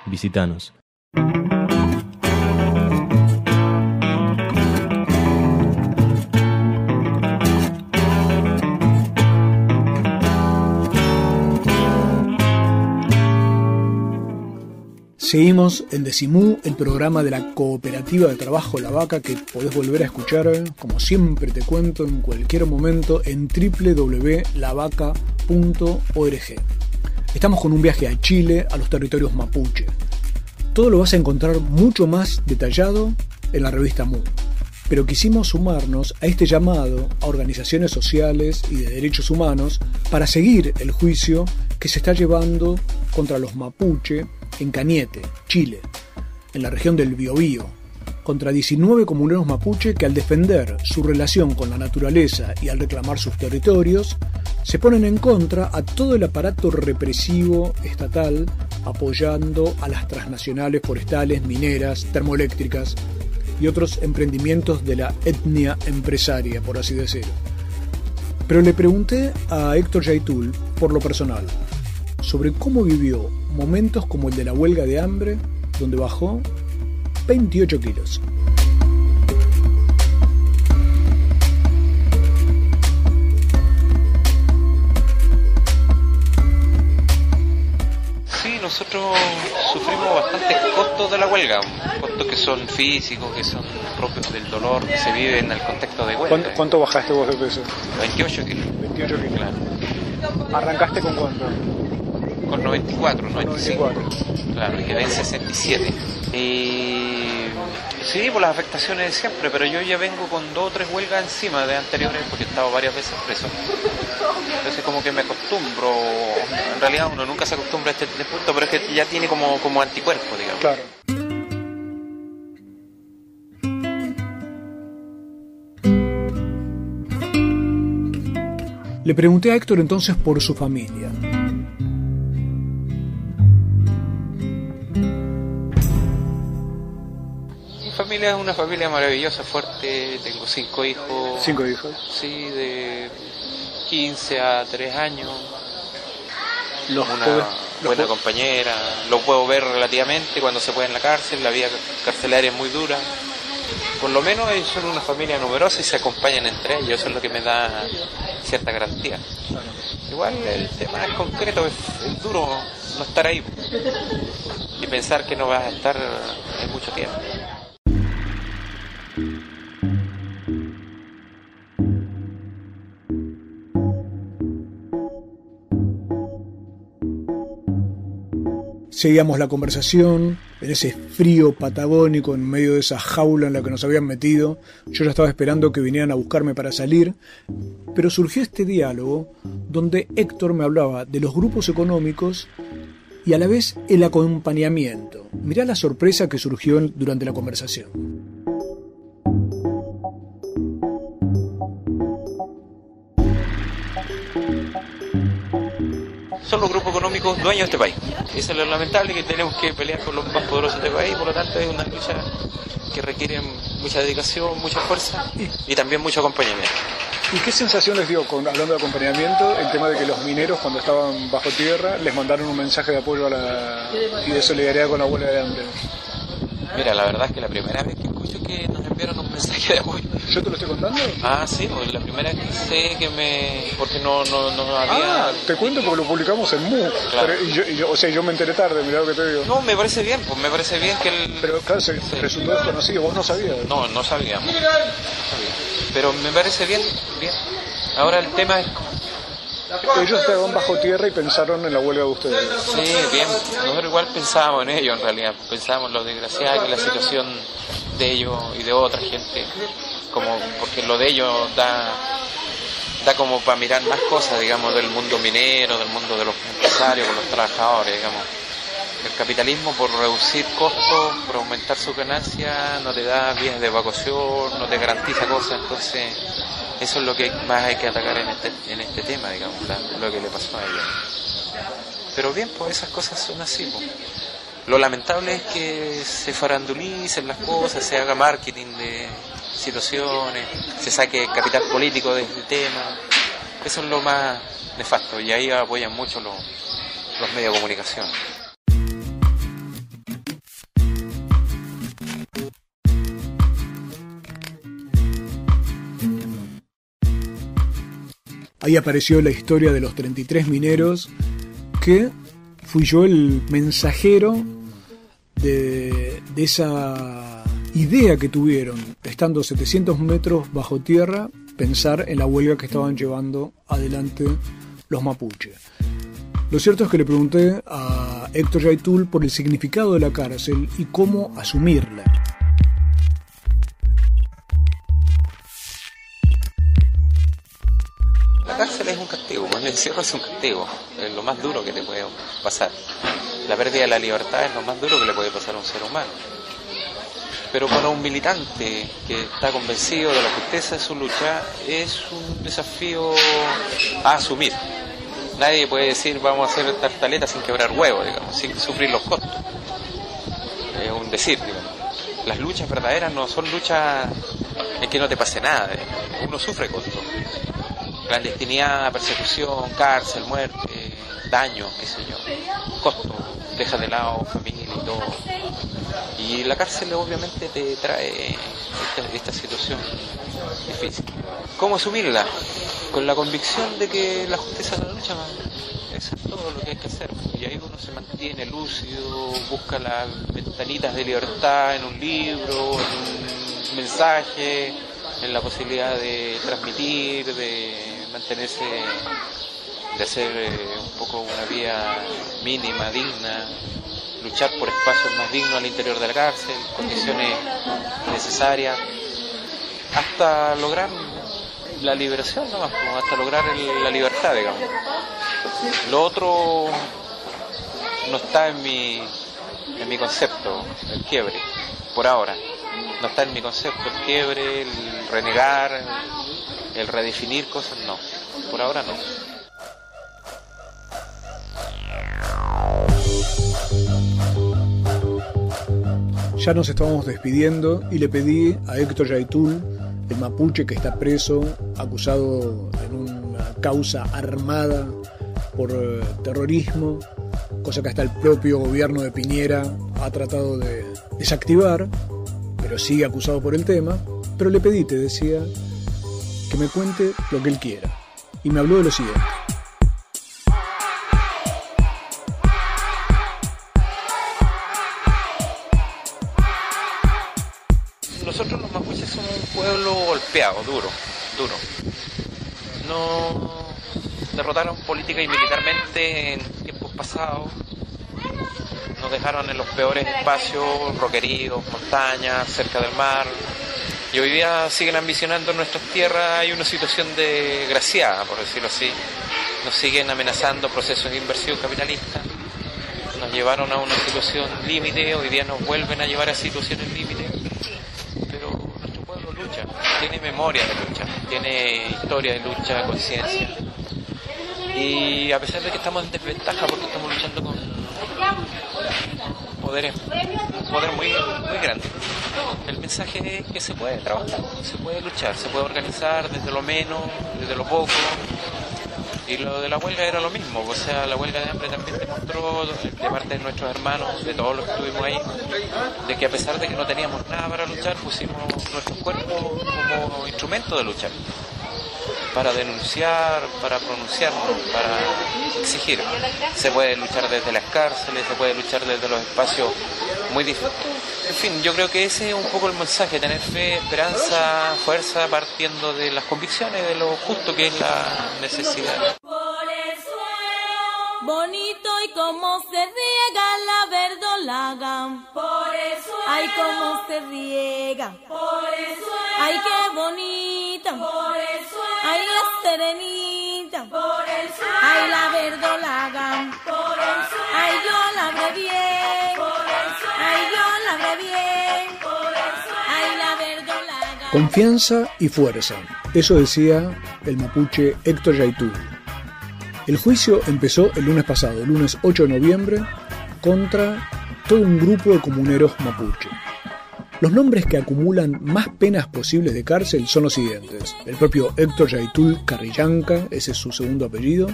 Visítanos. Seguimos en Decimú, el programa de la Cooperativa de Trabajo La Vaca que podés volver a escuchar, como siempre te cuento, en cualquier momento en www.lavaca.org. Estamos con un viaje a Chile, a los territorios mapuche. Todo lo vas a encontrar mucho más detallado en la revista Mu. Pero quisimos sumarnos a este llamado a organizaciones sociales y de derechos humanos para seguir el juicio que se está llevando contra los mapuche en Cañete, Chile, en la región del Biobío, contra 19 comuneros mapuche que al defender su relación con la naturaleza y al reclamar sus territorios, se ponen en contra a todo el aparato represivo estatal apoyando a las transnacionales forestales, mineras, termoeléctricas y otros emprendimientos de la etnia empresaria, por así decirlo. Pero le pregunté a Héctor Yaitul, por lo personal, sobre cómo vivió momentos como el de la huelga de hambre, donde bajó 28 kilos. Sí, nosotros sufrimos bastantes costos de la huelga, costos que son físicos, que son propios del dolor que se vive en el contexto de huelga. ¿Cuánto, bajaste vos de peso? 28 kilos. 28 kilos. Claro. ¿Arrancaste con cuánto? Con 94, 95. Claro, y quedé en 67. Y sí, por las afectaciones de siempre, pero yo ya vengo con dos o tres huelgas encima de anteriores porque he estado varias veces preso. Entonces como que me acostumbro, en realidad uno nunca se acostumbra a este, punto, pero es que ya tiene como, como anticuerpo, digamos. Claro. Le pregunté a Héctor entonces por su familia. Familia es una familia maravillosa, fuerte. Tengo cinco hijos. ¿Cinco hijos? Sí, de 15 a 3 años. Los una buena compañera. Lo puedo ver relativamente cuando se puede en la cárcel. La vida carcelaria es muy dura. Por lo menos ellos son una familia numerosa y se acompañan entre ellos. Eso es lo que me da cierta garantía. Igual el tema es concreto, es duro no estar ahí y pensar que no vas a estar en mucho tiempo. Seguíamos la conversación en ese frío patagónico en medio de esa jaula en la que nos habían metido. Yo ya estaba esperando que vinieran a buscarme para salir, pero surgió este diálogo donde Héctor me hablaba de los grupos económicos y a la vez el acompañamiento. Mirá la sorpresa que surgió durante la conversación. Son los grupos económicos dueños de este país. Eso es lo lamentable que tenemos que pelear con los más poderosos de este país, por lo tanto es una lucha que requiere mucha dedicación, mucha fuerza y también mucho acompañamiento. ¿Y qué sensación les dio, con, hablando de acompañamiento, el tema de que los mineros cuando estaban bajo tierra les mandaron un mensaje de apoyo a la, y de solidaridad con la huelga de hambre? Mira, la verdad es que la primera vez que escucho que nos enviaron un mensaje de apoyo. ¿Yo te lo estoy contando? Ah, sí, pues la primera vez que sé que me. porque no, no, no había. Ah, te cuento porque lo publicamos en MU. Claro. y yo, o sea, yo me enteré tarde, mira lo que te digo. No, me parece bien, pues me parece bien que el. Pero claro, se resultó desconocido, vos no sabías. No, no sabía. Pero me parece bien, bien. Ahora el tema es ellos estaban bajo tierra y pensaron en la huelga de ustedes. Sí, bien. Nosotros igual pensábamos en ellos en realidad. Pensábamos en lo desgraciada que la situación de ellos y de otra gente. Como porque lo de ellos da da como para mirar más cosas, digamos, del mundo minero, del mundo de los empresarios, de los trabajadores, digamos. El capitalismo por reducir costos, por aumentar su ganancia, no te da vías de evacuación, no te garantiza cosas, entonces eso es lo que más hay que atacar en este, en este tema, digamos, lo que le pasó a ella. Pero bien, pues esas cosas son así. Pues. Lo lamentable es que se farandulicen las cosas, se haga marketing de situaciones, se saque capital político del tema. Eso es lo más nefasto y ahí apoyan mucho los, los medios de comunicación. Ahí apareció la historia de los 33 mineros que fui yo el mensajero de, esa idea que tuvieron, estando 700 metros bajo tierra, pensar en la huelga que estaban llevando adelante los mapuches. Lo cierto es que le pregunté a Héctor Yaitul por el significado de la cárcel y cómo asumirla. La cárcel es un castigo, el encierro es un castigo, es lo más duro que te puede pasar. La pérdida de la libertad es lo más duro que le puede pasar a un ser humano. Pero para un militante que está convencido de la justeza de su lucha, es un desafío a asumir. Nadie puede decir vamos a hacer tartaleta sin quebrar huevos, digamos, sin sufrir los costos. Es un decir, digamos. Las luchas verdaderas no son luchas en que no te pase nada, uno sufre costos clandestinidad, persecución, cárcel, muerte, daño, qué sé yo, costo, deja de lado familia y todo. Y la cárcel obviamente te trae esta, situación difícil. ¿Cómo asumirla? Con la convicción de que la justicia de la lucha, eso es todo lo que hay que hacer. Y ahí uno se mantiene lúcido, busca las ventanitas de libertad en un libro, en un mensaje, en la posibilidad de transmitir, de mantenerse, de hacer eh, un poco una vía mínima, digna, luchar por espacios más dignos al interior de la cárcel, condiciones necesarias, hasta lograr la liberación nomás, hasta lograr la libertad, digamos. Lo otro no está en mi, en mi concepto, el quiebre, por ahora. No está en mi concepto el quiebre, el renegar, el redefinir cosas no, por ahora no. Ya nos estábamos despidiendo y le pedí a Héctor Yaitul, el mapuche que está preso, acusado en una causa armada por eh, terrorismo, cosa que hasta el propio gobierno de Piñera ha tratado de desactivar, pero sigue acusado por el tema. Pero le pedí, te decía, que me cuente lo que él quiera. Y me habló de lo siguiente. Nosotros los mapuches somos un pueblo golpeado, duro, duro. No derrotaron política y militarmente en tiempos pasados. Nos dejaron en los peores espacios, roqueríos, montañas, cerca del mar, y hoy día siguen ambicionando nuestras tierras, hay una situación desgraciada, por decirlo así. Nos siguen amenazando procesos de inversión capitalista, nos llevaron a una situación límite, hoy día nos vuelven a llevar a situaciones límite, pero nuestro pueblo lucha, tiene memoria de lucha, tiene historia de lucha, conciencia. Y a pesar de que estamos en desventaja porque estamos luchando con poderes, un poder muy, muy grande. El mensaje es que se puede trabajar, se puede luchar, se puede organizar desde lo menos, desde lo poco. Y lo de la huelga era lo mismo, o sea, la huelga de hambre también demostró de parte de nuestros hermanos, de todos los que estuvimos ahí, de que a pesar de que no teníamos nada para luchar, pusimos nuestros cuerpos como instrumento de luchar para denunciar, para pronunciarnos, para exigir. Se puede luchar desde las cárceles, se puede luchar desde los espacios muy difíciles. En fin, yo creo que ese es un poco el mensaje, tener fe, esperanza, fuerza, partiendo de las convicciones, de lo justo que es la necesidad. Bonito y como se riega la verdolaga. Por el suelo. Ay, cómo se riega. Por el suelo. Ay, qué bonita. Por el suelo. Ay, la serenita. Por el suelo. Ay, la verdolaga. Por el suelo. Ay, yo la ve bien. Por el suelo. Ay, yo la ve bien. Por el suelo. Ay, la verdolaga. Confianza y fuerza. Eso decía el mapuche Héctor Yaitul. El juicio empezó el lunes pasado, el lunes 8 de noviembre, contra todo un grupo de comuneros mapuche. Los nombres que acumulan más penas posibles de cárcel son los siguientes. El propio Héctor Yaitul Carrillanca, ese es su segundo apellido,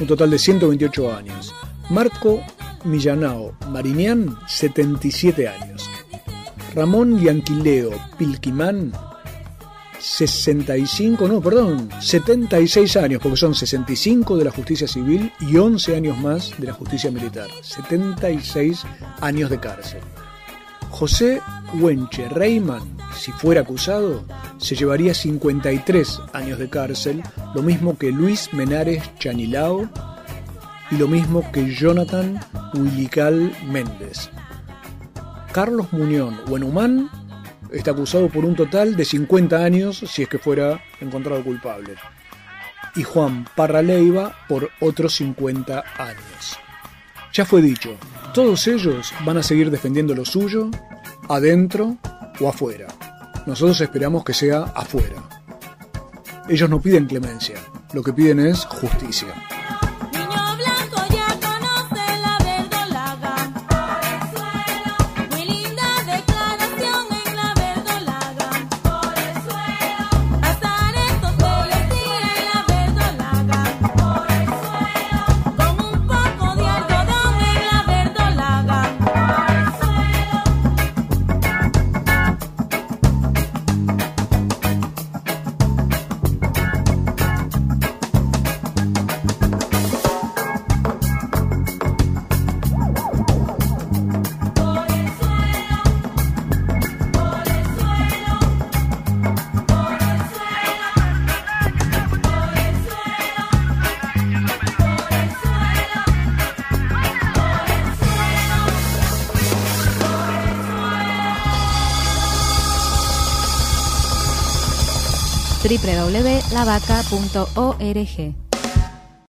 un total de 128 años. Marco Millanao Marinian, 77 años. Ramón Yanquileo Pilquimán, 65, no, perdón, 76 años, porque son 65 de la justicia civil y 11 años más de la justicia militar. 76 años de cárcel. José Huenche Reyman, si fuera acusado, se llevaría 53 años de cárcel, lo mismo que Luis Menares Chanilao y lo mismo que Jonathan Huilical Méndez. Carlos Muñón Huenumán está acusado por un total de 50 años si es que fuera encontrado culpable. Y Juan Parraleiva por otros 50 años. Ya fue dicho, todos ellos van a seguir defendiendo lo suyo, adentro o afuera. Nosotros esperamos que sea afuera. Ellos no piden clemencia, lo que piden es justicia. www.lavaca.org.